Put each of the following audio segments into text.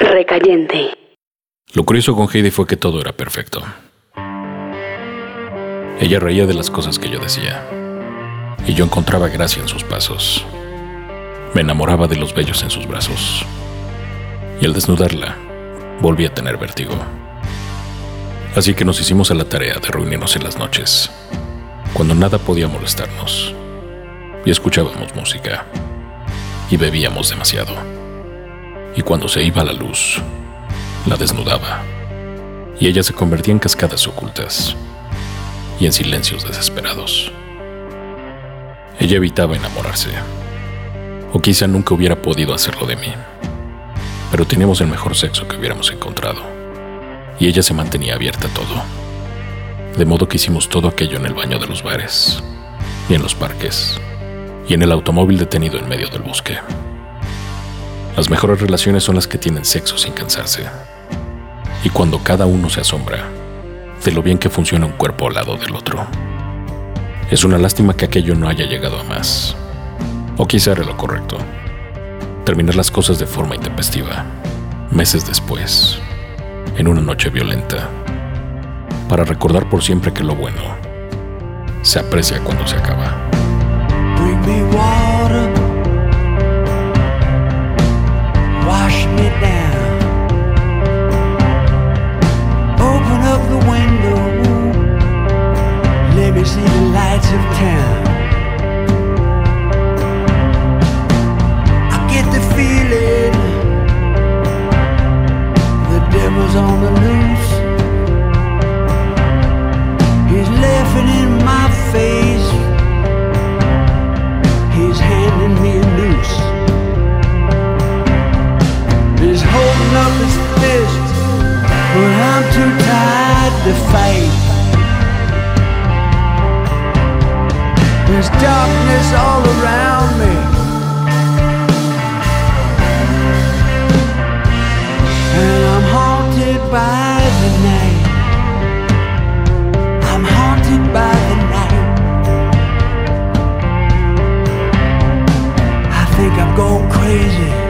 Recayente. Lo curioso con Heidi fue que todo era perfecto. Ella reía de las cosas que yo decía, y yo encontraba gracia en sus pasos. Me enamoraba de los bellos en sus brazos, y al desnudarla, volví a tener vértigo. Así que nos hicimos a la tarea de reunirnos en las noches, cuando nada podía molestarnos, y escuchábamos música, y bebíamos demasiado. Y cuando se iba la luz, la desnudaba, y ella se convertía en cascadas ocultas y en silencios desesperados. Ella evitaba enamorarse, o quizá nunca hubiera podido hacerlo de mí, pero teníamos el mejor sexo que hubiéramos encontrado, y ella se mantenía abierta a todo, de modo que hicimos todo aquello en el baño de los bares, y en los parques, y en el automóvil detenido en medio del bosque. Las mejores relaciones son las que tienen sexo sin cansarse, y cuando cada uno se asombra de lo bien que funciona un cuerpo al lado del otro. Es una lástima que aquello no haya llegado a más. O quizá era lo correcto. Terminar las cosas de forma intempestiva, meses después, en una noche violenta, para recordar por siempre que lo bueno se aprecia cuando se acaba. Lights of town. I get the feeling the devil's on the loose. Darkness all around me. And I'm haunted by the night. I'm haunted by the night. I think I'm going crazy.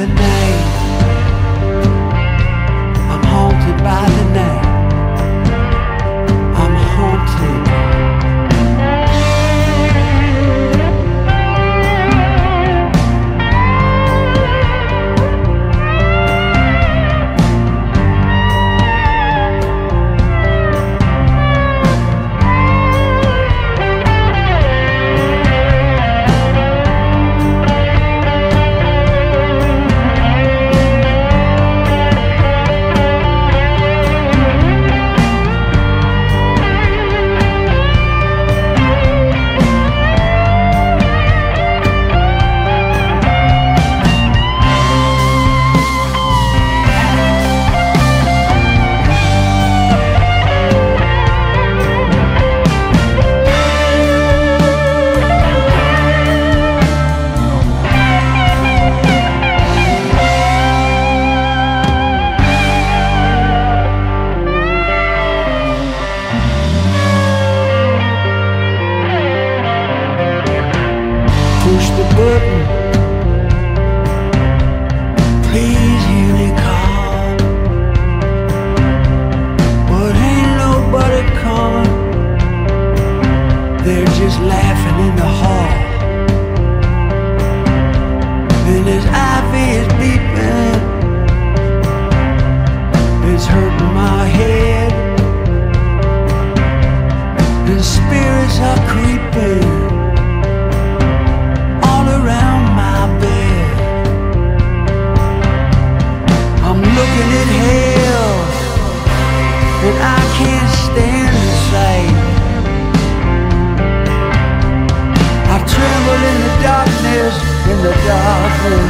The night. They're laughing in the hall. And his IV is beeping. It's hurting my head. And spirits are home.